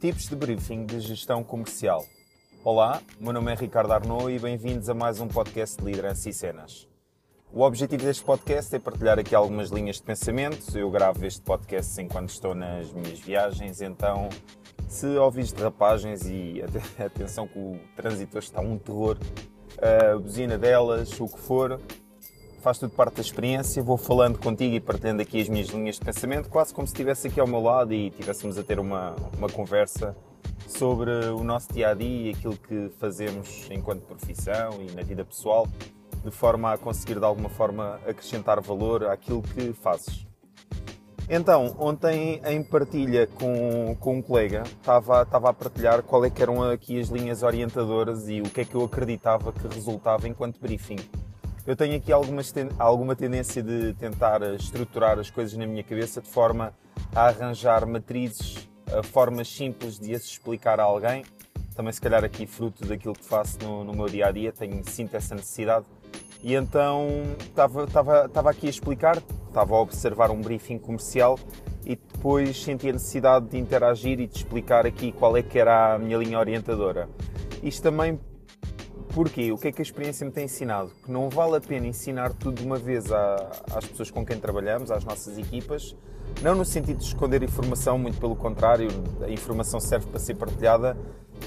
Tipos de briefing de gestão comercial. Olá, meu nome é Ricardo Arnaud e bem-vindos a mais um podcast de liderança e cenas. O objetivo deste podcast é partilhar aqui algumas linhas de pensamento. Eu gravo este podcast enquanto estou nas minhas viagens, então se ouvires derrapagens e atenção que o trânsito está um terror, a buzina delas, o que for, faz tudo parte da experiência. Vou falando contigo e partilhando aqui as minhas linhas de pensamento, quase como se estivesse aqui ao meu lado e estivéssemos a ter uma, uma conversa sobre o nosso dia a dia, aquilo que fazemos enquanto profissão e na vida pessoal, de forma a conseguir de alguma forma acrescentar valor àquilo que fazes. Então, ontem em partilha com, com um colega, estava, estava a partilhar qual é que eram aqui as linhas orientadoras e o que é que eu acreditava que resultava enquanto briefing eu tenho aqui algumas, alguma tendência de tentar estruturar as coisas na minha cabeça de forma a arranjar matrizes, formas simples de as explicar a alguém. Também, se calhar, aqui fruto daquilo que faço no, no meu dia a dia, tenho, sinto essa necessidade. E então estava aqui a explicar, estava a observar um briefing comercial e depois senti a necessidade de interagir e de explicar aqui qual é que era a minha linha orientadora. Isto também Porquê? O que é que a experiência me tem ensinado? Que não vale a pena ensinar tudo de uma vez às pessoas com quem trabalhamos, às nossas equipas, não no sentido de esconder informação, muito pelo contrário, a informação serve para ser partilhada,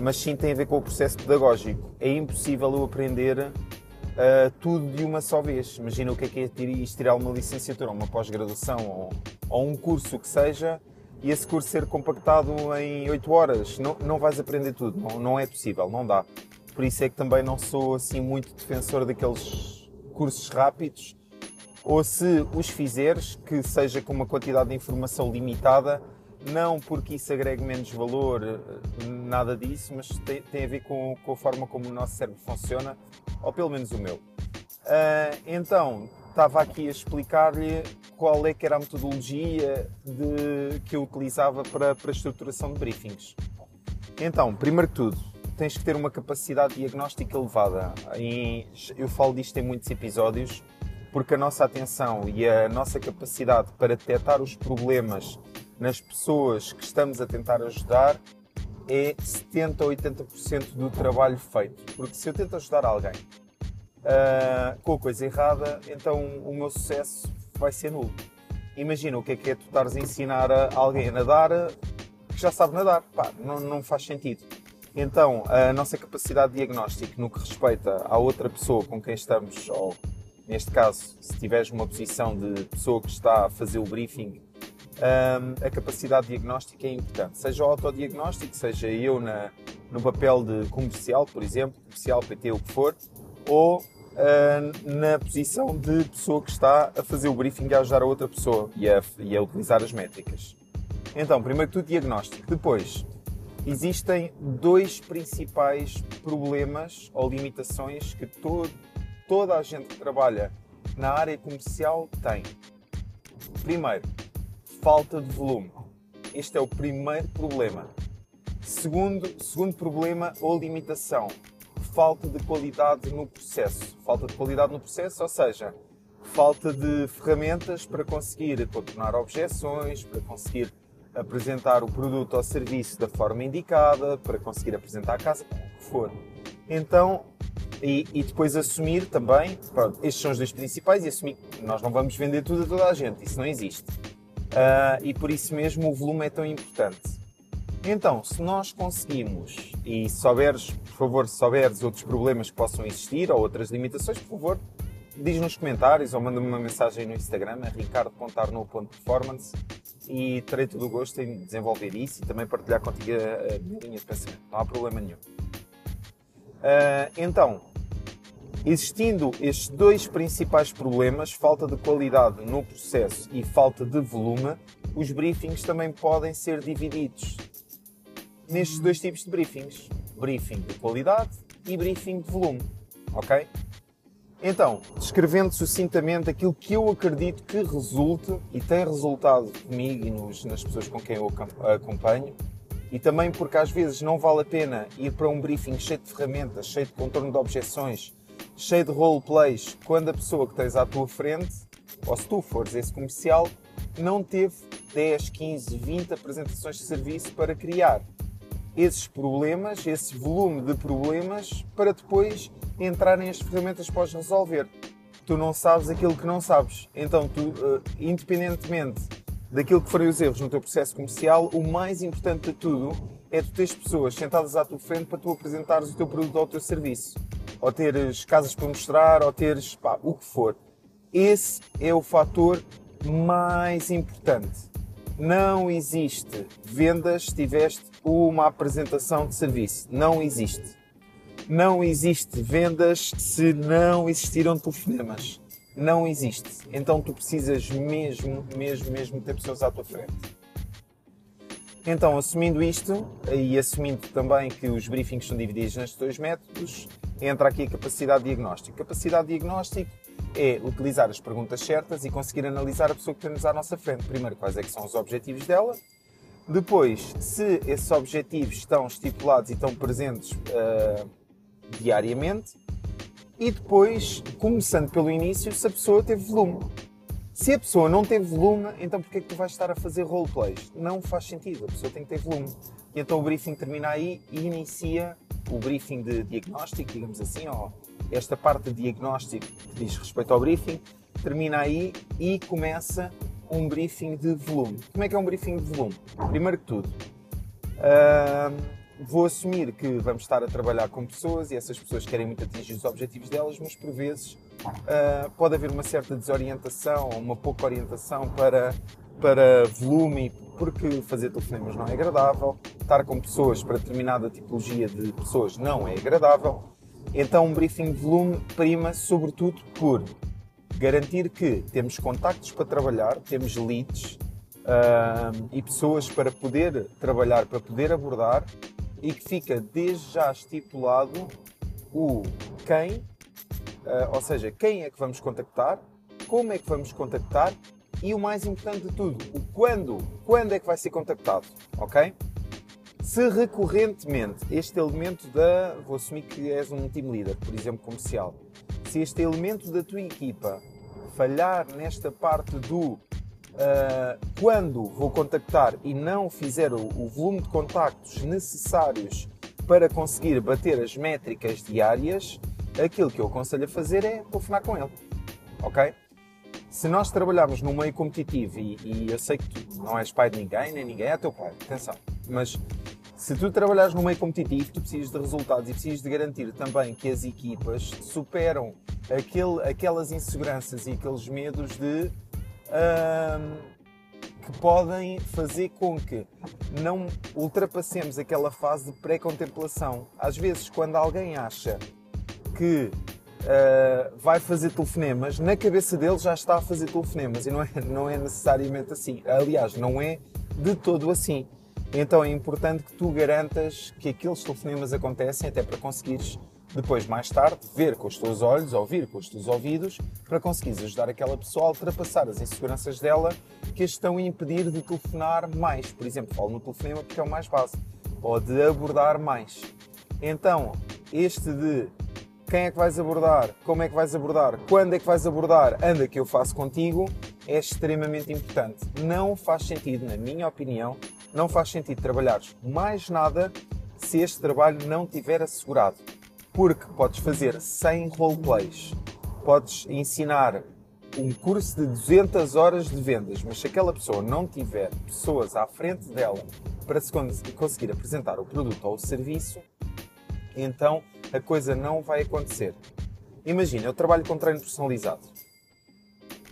mas sim tem a ver com o processo pedagógico. É impossível eu aprender uh, tudo de uma só vez. Imagina o que é que é tirar uma licenciatura, uma pós-graduação ou, ou um curso que seja e esse curso ser compactado em 8 horas. Não, não vais aprender tudo, não, não é possível, não dá por isso é que também não sou assim muito defensor daqueles cursos rápidos. Ou se os fizeres, que seja com uma quantidade de informação limitada, não porque isso agregue menos valor, nada disso, mas tem, tem a ver com, com, a forma como o nosso cérebro funciona, ou pelo menos o meu. Uh, então, estava aqui a explicar-lhe qual é que era a metodologia de, que eu utilizava para, para a estruturação de briefings. Então, primeiro que tudo, tens que ter uma capacidade diagnóstica elevada. E eu falo disto em muitos episódios, porque a nossa atenção e a nossa capacidade para detectar os problemas nas pessoas que estamos a tentar ajudar é 70 ou 80% do trabalho feito. Porque se eu tento ajudar alguém uh, com a coisa errada, então o meu sucesso vai ser nulo. Imagina o que é que é tu estares a ensinar a alguém a nadar que já sabe nadar. Pá, não, não faz sentido. Então, a nossa capacidade de diagnóstico no que respeita à outra pessoa com quem estamos, ou neste caso, se tiveres uma posição de pessoa que está a fazer o briefing, hum, a capacidade de diagnóstico é importante. Seja o autodiagnóstico, seja eu na, no papel de comercial, por exemplo, comercial, PT, o que for, ou hum, na posição de pessoa que está a fazer o briefing e a ajudar a outra pessoa e a, e a utilizar as métricas. Então, primeiro tudo, diagnóstico. Depois, existem dois principais problemas ou limitações que toda a gente que trabalha na área comercial tem. Primeiro, falta de volume. Este é o primeiro problema. Segundo, segundo problema ou limitação, falta de qualidade no processo. Falta de qualidade no processo, ou seja, falta de ferramentas para conseguir contornar objeções, para conseguir apresentar o produto ou serviço da forma indicada, para conseguir apresentar a casa, o que for. Então, e, e, depois assumir também, pronto, estes são os dois principais, e assumir que nós não vamos vender tudo a toda a gente, isso não existe. Uh, e por isso mesmo o volume é tão importante. Então, se nós conseguimos, e souberes, por favor, se souberes outros problemas que possam existir ou outras limitações, por favor, diz nos comentários ou manda-me uma mensagem no Instagram, é ricardo.arno.performance e terei todo o gosto em desenvolver isso e também partilhar contigo a, minha linha de pensamento. Não há problema nenhum. Uh, então, existindo estes dois principais problemas, falta de qualidade no processo e falta de volume, os briefings também podem ser divididos nestes dois tipos de briefings: briefing de qualidade e briefing de volume. Ok? Então, descrevendo sucintamente aquilo que eu acredito que resulte e tem resultado comigo e nos, nas pessoas com quem eu acompanho, e também porque às vezes não vale a pena ir para um briefing cheio de ferramentas, cheio de contorno de objeções, cheio de roleplays, quando a pessoa que tens à tua frente, ou se tu fores esse comercial, não teve 10, 15, 20 apresentações de serviço para criar. esses problemas, esse volume de problemas, para depois entrarem as ferramentas podes resolver. Tu não sabes aquilo que não sabes. Então, tu, uh, independentemente daquilo que forem os erros no teu processo comercial, o mais importante de tudo é tu teres pessoas sentadas à tua frente para tu apresentares o teu produto ou o teu serviço. Ou teres casas para mostrar, ou teres pá, o que for. Esse é o fator mais importante. Não existe vendas se tiveste uma apresentação de serviço. Não existe. Não existe vendas se não existiram telefonemas. Não existe. Então tu precisas mesmo, mesmo, mesmo ter pessoas à tua frente. Então, assumindo isto e assumindo também que os briefings são divididos nestes dois métodos, entra aqui a capacidade de diagnóstico. Capacidade de diagnóstico é utilizar as perguntas certas e conseguir analisar a pessoa que temos à nossa frente. Primeiro, quais é que são os objetivos dela. Depois, se esses objetivos estão estipulados e estão presentes uh, diariamente. E depois, começando pelo início, se a pessoa teve volume. Se a pessoa não teve volume, então porquê é que tu vais estar a fazer roleplays? Não faz sentido, a pessoa tem que ter volume. E então o briefing termina aí e inicia o briefing de diagnóstico, digamos assim, ou esta parte de diagnóstico que diz respeito ao briefing, termina aí e começa um briefing de volume. Como é que é um briefing de volume? Primeiro que tudo, uh, vou assumir que vamos estar a trabalhar com pessoas e essas pessoas querem muito atingir os objetivos delas, mas por vezes uh, pode haver uma certa desorientação uma pouca orientação para, para volume, porque fazer telefonemas não é agradável, estar com pessoas para determinada tipologia de pessoas não é agradável. Então, um briefing de volume prima sobretudo por garantir que temos contactos para trabalhar, temos leads uh, e pessoas para poder trabalhar, para poder abordar e que fica desde já estipulado o quem, uh, ou seja, quem é que vamos contactar, como é que vamos contactar e o mais importante de tudo, o quando, quando é que vai ser contactado, ok? Se recorrentemente este elemento da, vou assumir que és um team leader, por exemplo, comercial, se este elemento da tua equipa falhar nesta parte do uh, quando vou contactar e não fizer o, o, volume de contactos necessários para conseguir bater as métricas diárias, aquilo que eu aconselho a fazer é telefonar com ele. Ok? Se nós trabalharmos num meio competitivo, e, e eu sei que tu não és pai de ninguém, nem ninguém é teu pai, atenção, mas se tu trabalhares no meio competitivo, tu precisas de resultados e precisas de garantir também que as equipas superam aquele, aquelas inseguranças e aqueles medos de que podem fazer com que não ultrapassemos aquela fase de pré-contemplação. Às vezes, quando alguém acha que uh, vai fazer telefonemas, na cabeça dele já está a fazer telefonemas e não é, não é necessariamente assim. Aliás, não é de todo assim. Então é importante que tu garantas que aqueles telefonemas acontecem até para conseguires depois, mais tarde, ver com os teus olhos, ouvir com os teus ouvidos, para conseguires ajudar aquela pessoa a ultrapassar as inseguranças dela que estão a impedir de telefonar mais. Por exemplo, falo no telefonema porque é o mais básico. Ou de abordar mais. Então, este de quem é que vais abordar, como é que vais abordar, quando é que vais abordar, anda que eu faço contigo, é extremamente importante. Não faz sentido, na minha opinião, não faz sentido trabalhares mais nada se este trabalho não tiver assegurado. Porque podes fazer 100 roleplays, podes ensinar um curso de 200 horas de vendas, mas se aquela pessoa não tiver pessoas à frente dela para se conseguir apresentar o produto ou o serviço, então a coisa não vai acontecer. Imagina, eu trabalho com treino personalizado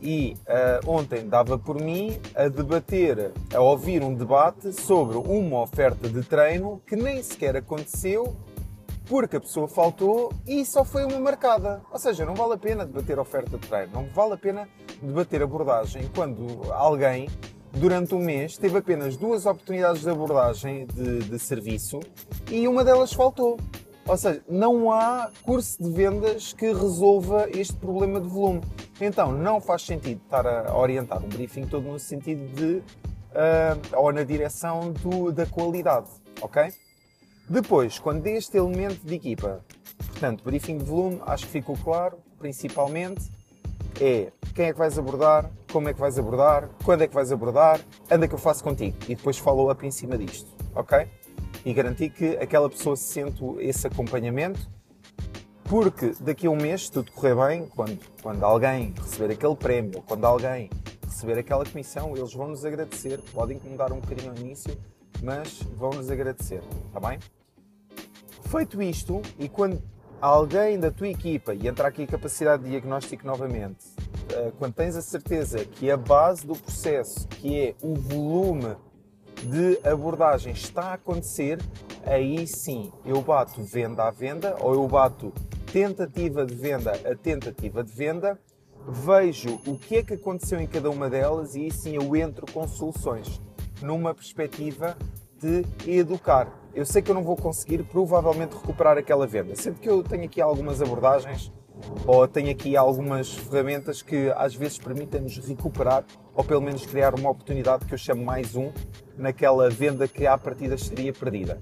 e uh, ontem dava por mim a debater, a ouvir um debate sobre uma oferta de treino que nem sequer aconteceu porque a pessoa faltou e só foi uma marcada. Ou seja, não vale a pena debater oferta de treino, não vale a pena debater abordagem quando alguém durante um mês teve apenas duas oportunidades de abordagem de, de serviço e uma delas faltou. Ou seja, não há curso de vendas que resolva este problema de volume. Então, não faz sentido estar a orientar um briefing todo no sentido de. Uh, ou na direção do, da qualidade, ok? Depois, quando este elemento de equipa, portanto, briefing de volume, acho que ficou claro, principalmente, é quem é que vais abordar, como é que vais abordar, quando é que vais abordar, anda que eu faço contigo. E depois follow up em cima disto, ok? e garantir que aquela pessoa sente esse acompanhamento, porque daqui a um mês, se tudo correr bem, quando, quando alguém receber aquele prémio, quando alguém receber aquela comissão, eles vão nos agradecer. Podem incomodar um bocadinho ao início, mas vão nos agradecer, está bem? Feito isto, e quando alguém da tua equipa, e entra aqui a capacidade de diagnóstico novamente, eh, quando tens a certeza que a base do processo, que é o volume de abordagem, está a acontecer, aí sim eu bato venda a venda ou eu bato tentativa de venda a tentativa de venda, vejo o que é que aconteceu em cada uma delas e aí sim eu entro com soluções numa perspectiva de educar. Eu sei que eu não vou conseguir provavelmente recuperar aquela venda, sendo que eu tenho aqui algumas abordagens ou tenho aqui algumas ferramentas que às vezes permitem-nos recuperar ou pelo menos criar uma oportunidade que eu chamo mais um naquela venda que à partida seria perdida.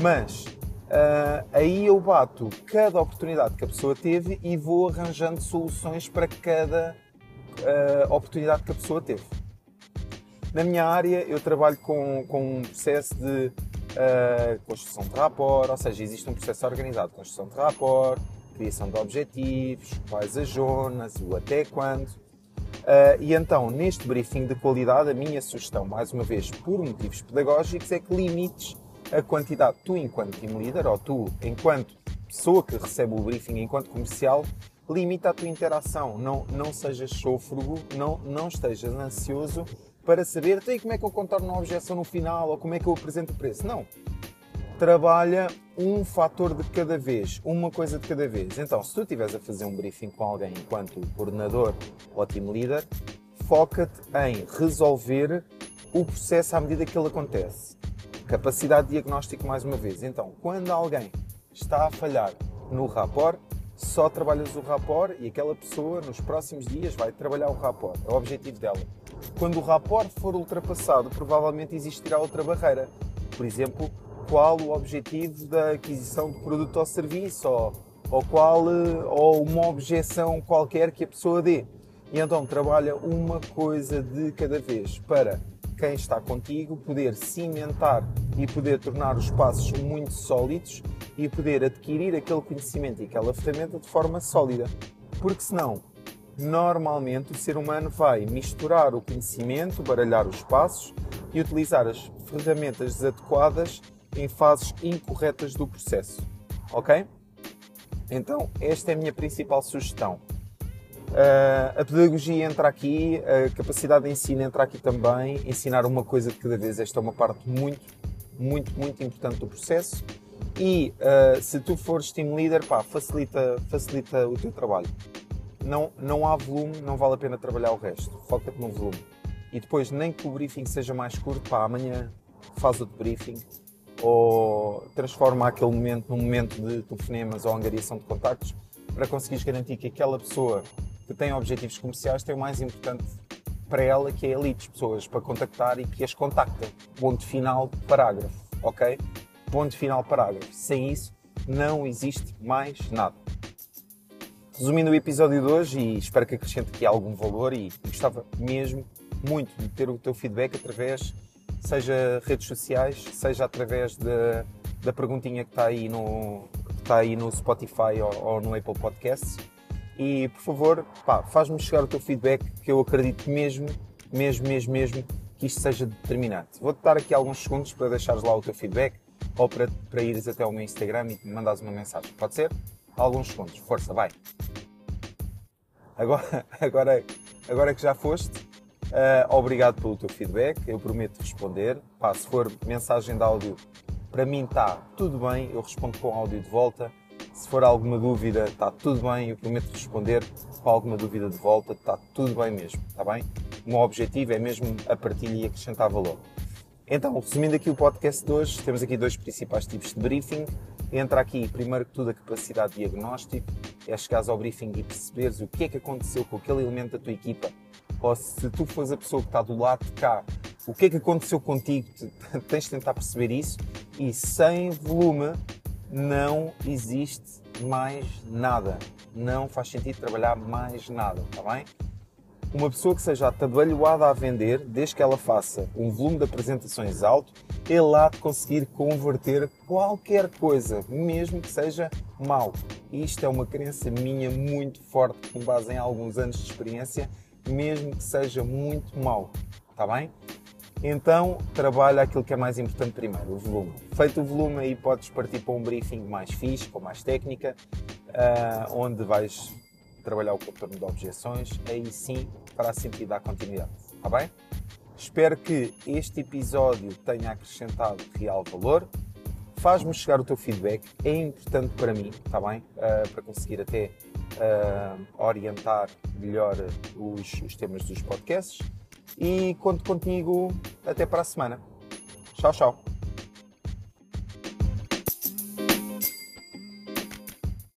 Mas uh, aí eu bato cada oportunidade que a pessoa teve e vou arranjando soluções para cada uh, oportunidade que a pessoa teve. Na minha área, eu trabalho com, com um processo de uh, construção de rapport, ou seja, existe um processo organizado de construção de rapport, criação de objetivos, quais as zonas, o até quando. Uh, e então, neste briefing de qualidade, a minha sugestão, mais uma vez, por motivos pedagógicos, é que limites a quantidade, tu enquanto team leader, ou tu enquanto pessoa que recebe o briefing enquanto comercial, limita a tua interação. Não, não sejas sôfrego, não, não estejas ansioso para saber então, como é que eu contorno uma objeção no final ou como é que eu apresento o preço. Não. Trabalha um fator de cada vez, uma coisa de cada vez. Então, se tu estiveres a fazer um briefing com alguém enquanto coordenador ou team leader, foca-te em resolver o processo à medida que ele acontece. Capacidade de diagnóstico, mais uma vez. Então, quando alguém está a falhar no rapport, só trabalhas o rapport e aquela pessoa nos próximos dias vai trabalhar o rapport. É o objetivo dela. Quando o rapport for ultrapassado, provavelmente existirá outra barreira. Por exemplo, qual o objetivo da aquisição de produto ou serviço, ou, ou, qual, ou uma objeção qualquer que a pessoa dê. E então trabalha uma coisa de cada vez para quem está contigo poder cimentar e poder tornar os passos muito sólidos e poder adquirir aquele conhecimento e aquela ferramenta de forma sólida. Porque senão normalmente o ser humano vai misturar o conhecimento, baralhar os passos e utilizar as ferramentas adequadas em fases incorretas do processo. Ok? Então, esta é a minha principal sugestão. Uh, a pedagogia entra aqui, a capacidade de ensino entra aqui também. Ensinar uma coisa de cada vez, esta é uma parte muito, muito, muito importante do processo. E uh, se tu fores team leader, pá, facilita, facilita o teu trabalho não, não há volume, não vale a pena trabalhar o resto. Foca-te no volume. E depois, nem que o briefing seja mais curto, pá, amanhã faz outro briefing ou transforma aquele momento num momento de telefonemas ou angariação de contactos para conseguires garantir que aquela pessoa que tem objetivos comerciais tem o mais importante para ela, que é elites, pessoas para contactar e que as contacta. Ponto final, parágrafo, ok? Ponto final, parágrafo. Sem isso, não existe mais nada. Resumindo o episódio de hoje, e espero que acrescente aqui algum valor, e gostava mesmo muito de ter o teu feedback através, seja redes sociais, seja através da, da perguntinha que está aí no, está aí no Spotify ou, ou no Apple Podcasts. E por favor, faz-me chegar o teu feedback, que eu acredito mesmo, mesmo, mesmo, mesmo que isto seja determinante. Vou-te dar aqui alguns segundos para deixares lá o teu feedback ou para, para ires até ao meu Instagram e mandares uma mensagem. Pode ser? alguns segundos. Força, vai. Agora, agora, agora que já foste, uh, obrigado pelo teu feedback. Eu prometo responder. Pá, se for mensagem de áudio, para mim está tudo bem. Eu respondo com áudio de volta. Se for alguma dúvida, está tudo bem. Eu prometo responder. Com alguma dúvida de volta, está tudo bem mesmo. Está bem? O meu objetivo é mesmo a partilha e acrescentar valor. Então, resumindo aqui o podcast de hoje, temos aqui dois principais tipos de briefing entra aqui, primeiro que tudo, a capacidade de diagnóstico, é chegares ao briefing e perceberes o que é que aconteceu com aquele elemento da tua equipa, ou se tu fores a pessoa que está do lado de cá, o que é que aconteceu contigo, tens de tentar perceber isso, e sem volume não existe mais nada. Não faz sentido trabalhar mais nada, está bem? Uma pessoa que seja atabalhoada a vender, desde que ela faça um volume de apresentações alto, ele há de conseguir converter qualquer coisa, mesmo que seja mau. Isto é uma crença minha muito forte, com base em alguns anos de experiência, mesmo que seja muito mau. Está bem? Então, trabalha aquilo que é mais importante primeiro, o volume. Feito o volume, aí podes partir para um briefing mais fixe, com mais técnica, uh, onde vais trabalhar o contorno de objeções, aí sim fará sentido dar continuidade. Está bem? Espero que este episódio tenha acrescentado real valor. Faz-me chegar o teu feedback, é importante para mim, está bem? Uh, para conseguir até uh, orientar melhor os, os temas dos podcasts. E conto contigo até para a semana. Tchau, tchau.